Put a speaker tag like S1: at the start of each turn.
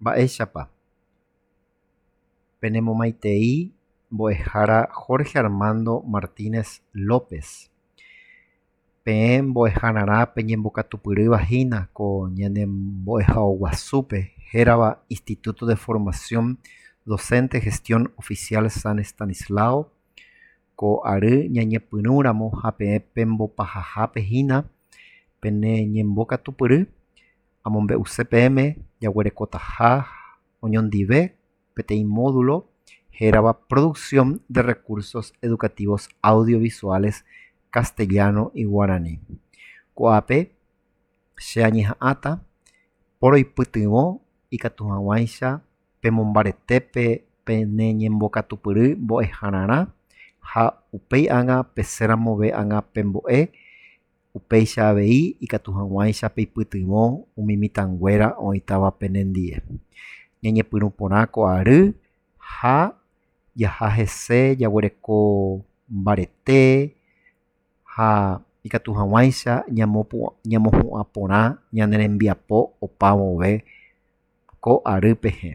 S1: Mba'éichapa. Penemomaitei mbo'ehára Jorge Armando Martínez López. Peẽ mbo'ehárarã peñembokatupyrývahína ko ñanembo'ehaguasúpe hérava Instituto de Formación Docente Gestión Oficial San Estanislao ko ary ñañepyrũramo ha peẽ pembopahahápehína pene ñembokatupyry amombe'use peẽme jaguerekotaha oñondive peteĩ módulo hérava Producción de Recursos Educativos Audiovisuales Castellano y Guaraní. Ko'ápe che añeha'ãta poroipytyvõ ikatu hag̃uáicha pemombaretépe pene ñembokatupyry mbo'ehárarã ha upéi ág̃a pesẽramove ág̃a pembo'e upéicha avei ikatu hag̃uáicha peipytyvõ umi mitãnguéra oĩtáva penendie. Ñañepyrũ porã ko ary ha jaha hese jaguereko mbarete ha ikatu ñamopu'ã porã ñane rembiapo opa vove ko ary pehe.